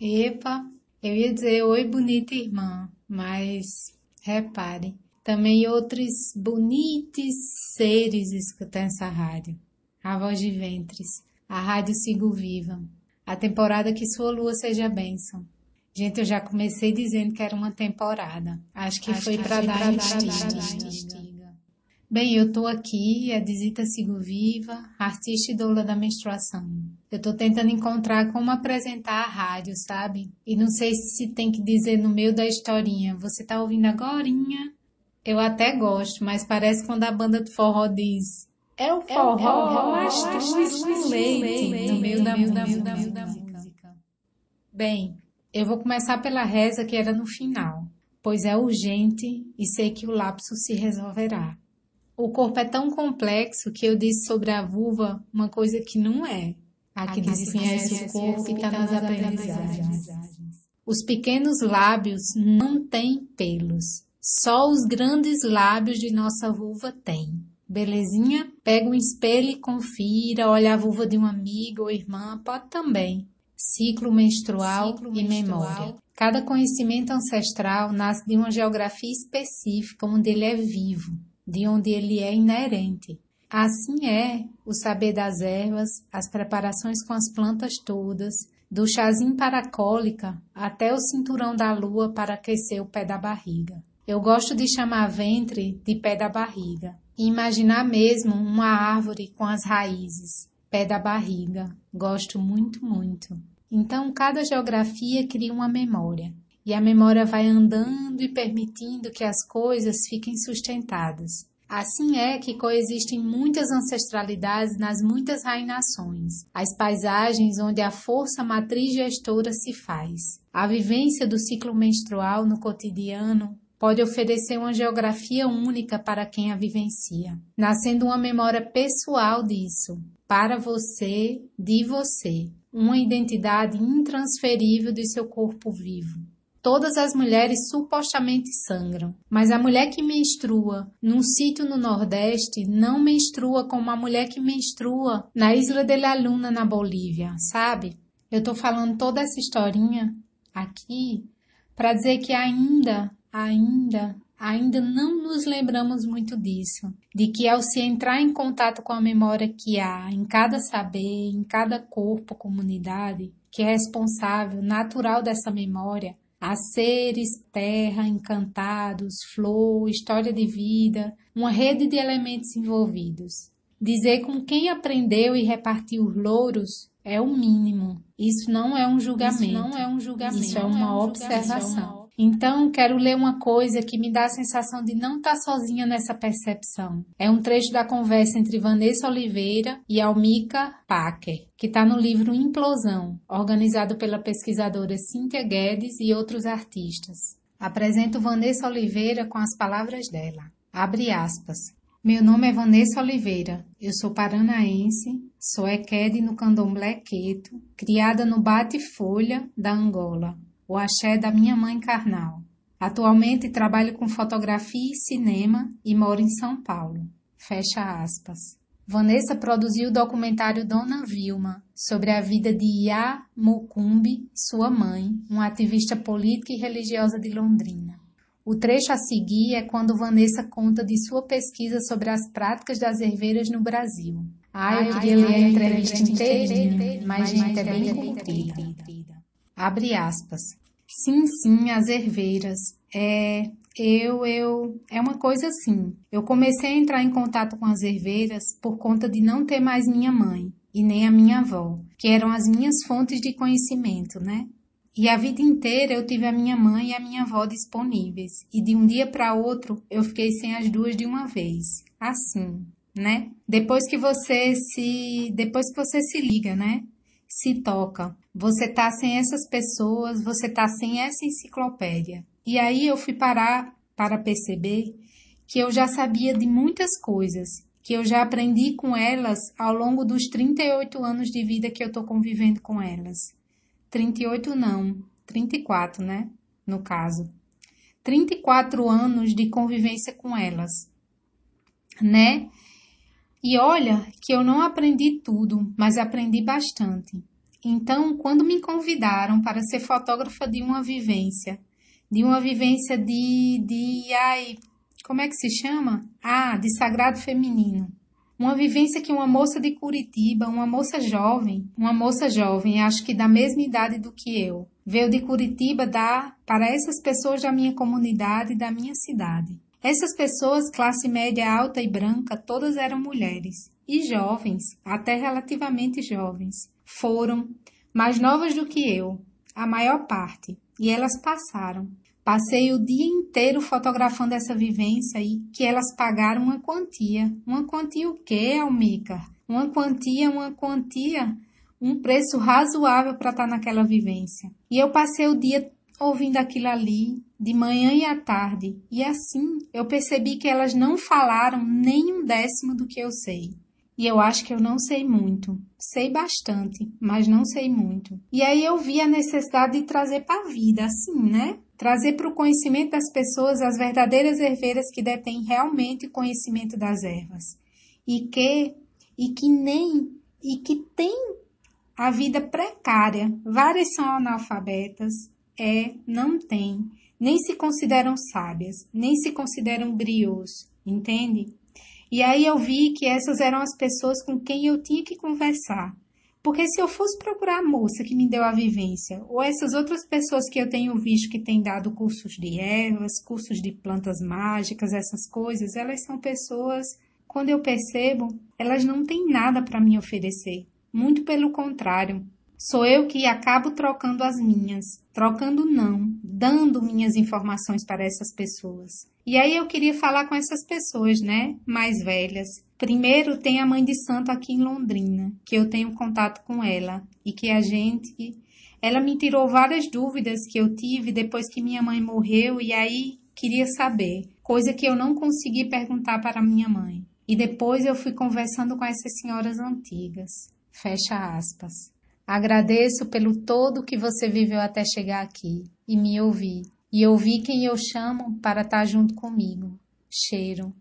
Epa, eu ia dizer oi, bonita irmã, mas repare, também outros bonitos seres escutam essa rádio. A voz de ventres, a rádio Sigo Viva, a temporada que sua lua seja bênção. Gente, eu já comecei dizendo que era uma temporada. Acho que Acho foi para dar instiga. Bem, eu tô aqui, a Dizita Sigo Viva, artista e doula da menstruação. Eu tô tentando encontrar como apresentar a rádio, sabe? E não sei se tem que dizer no meio da historinha. Você tá ouvindo agorinha? Eu até gosto, mas parece quando a banda de forró diz é o forró, mastruz com leite no meio da música. Bem, eu vou começar pela reza que era no final, pois é urgente e sei que o lapso se resolverá. O corpo é tão complexo que eu disse sobre a vulva uma coisa que não é. Aqui desconhece o corpo e está nas aprendizagens. Os pequenos lábios não têm pelos. Só os grandes lábios de nossa vulva têm. Belezinha? Pega um espelho e confira, olha a vulva de um amigo ou irmã, pode também. Ciclo menstrual Ciclo e menstrual. memória. Cada conhecimento ancestral nasce de uma geografia específica onde ele é vivo de onde ele é inerente. Assim é o saber das ervas, as preparações com as plantas todas, do chazinho para a cólica até o cinturão da lua para aquecer o pé da barriga. Eu gosto de chamar ventre de pé da barriga e imaginar mesmo uma árvore com as raízes, pé da barriga. Gosto muito, muito. Então, cada geografia cria uma memória e a memória vai andando e permitindo que as coisas fiquem sustentadas. Assim é que coexistem muitas ancestralidades nas muitas rainações, as paisagens onde a força matriz gestora se faz. A vivência do ciclo menstrual no cotidiano pode oferecer uma geografia única para quem a vivencia, nascendo uma memória pessoal disso, para você, de você, uma identidade intransferível de seu corpo vivo. Todas as mulheres supostamente sangram, mas a mulher que menstrua num sítio no Nordeste não menstrua como a mulher que menstrua na Isla de la Luna, na Bolívia, sabe? Eu tô falando toda essa historinha aqui para dizer que ainda, ainda, ainda não nos lembramos muito disso, de que ao se entrar em contato com a memória que há em cada saber, em cada corpo, comunidade, que é responsável, natural dessa memória, Há seres, terra, encantados, flor, história de vida, uma rede de elementos envolvidos. Dizer com quem aprendeu e repartiu os louros é o mínimo. Isso não é um julgamento. Isso não é um julgamento. Isso é uma, é uma observação. Então, quero ler uma coisa que me dá a sensação de não estar sozinha nessa percepção. É um trecho da conversa entre Vanessa Oliveira e Almica Packer, que está no livro Implosão, organizado pela pesquisadora Cíntia Guedes e outros artistas. Apresento Vanessa Oliveira com as palavras dela. Abre aspas. Meu nome é Vanessa Oliveira, eu sou paranaense, sou equede no candomblé queto, criada no bate-folha da Angola, o axé da minha mãe carnal. Atualmente trabalho com fotografia e cinema e moro em São Paulo. Fecha aspas. Vanessa produziu o documentário Dona Vilma sobre a vida de Iá Mucumbi, sua mãe, uma ativista política e religiosa de Londrina. O trecho a seguir é quando Vanessa conta de sua pesquisa sobre as práticas das herveiras no Brasil. Ah, eu queria ler a entrevista inteira, mas gente, é bem comprida. Abre aspas. Sim, sim, as herveiras. É, eu, eu, é uma coisa assim. Eu comecei a entrar em contato com as herveiras por conta de não ter mais minha mãe e nem a minha avó, que eram as minhas fontes de conhecimento, né? E a vida inteira eu tive a minha mãe e a minha avó disponíveis, e de um dia para outro eu fiquei sem as duas de uma vez. Assim, né? Depois que você se, depois que você se liga, né? Se toca. Você tá sem essas pessoas, você tá sem essa enciclopédia. E aí eu fui parar para perceber que eu já sabia de muitas coisas, que eu já aprendi com elas ao longo dos 38 anos de vida que eu tô convivendo com elas. 38 não, 34, né? No caso. 34 anos de convivência com elas, né? E olha que eu não aprendi tudo, mas aprendi bastante. Então, quando me convidaram para ser fotógrafa de uma vivência, de uma vivência de, de ai, como é que se chama? Ah, de sagrado feminino. Uma vivência que uma moça de Curitiba, uma moça jovem, uma moça jovem, acho que da mesma idade do que eu, veio de Curitiba dar para essas pessoas da minha comunidade da minha cidade. Essas pessoas, classe média alta e branca, todas eram mulheres e jovens, até relativamente jovens. Foram mais novas do que eu, a maior parte, e elas passaram. Passei o dia inteiro fotografando essa vivência e que elas pagaram uma quantia. Uma quantia o quê, Almica? Uma quantia, uma quantia, um preço razoável para estar tá naquela vivência. E eu passei o dia ouvindo aquilo ali, de manhã e à tarde, e assim eu percebi que elas não falaram nem um décimo do que eu sei. E eu acho que eu não sei muito. Sei bastante, mas não sei muito. E aí eu vi a necessidade de trazer para a vida, assim, né? Trazer para o conhecimento das pessoas as verdadeiras herveiras que detêm realmente conhecimento das ervas. E que, e que nem, e que tem a vida precária. Várias são analfabetas, é, não tem, nem se consideram sábias, nem se consideram griots, entende? E aí eu vi que essas eram as pessoas com quem eu tinha que conversar. Porque se eu fosse procurar a moça que me deu a vivência, ou essas outras pessoas que eu tenho visto que têm dado cursos de ervas, cursos de plantas mágicas, essas coisas, elas são pessoas, quando eu percebo, elas não têm nada para me oferecer. Muito pelo contrário, Sou eu que acabo trocando as minhas, trocando não, dando minhas informações para essas pessoas. E aí eu queria falar com essas pessoas, né, mais velhas. Primeiro tem a mãe de santo aqui em Londrina, que eu tenho contato com ela e que a gente ela me tirou várias dúvidas que eu tive depois que minha mãe morreu e aí queria saber, coisa que eu não consegui perguntar para minha mãe. E depois eu fui conversando com essas senhoras antigas. Fecha aspas. Agradeço pelo todo que você viveu até chegar aqui e me ouvir, e ouvir quem eu chamo para estar junto comigo. Cheiro.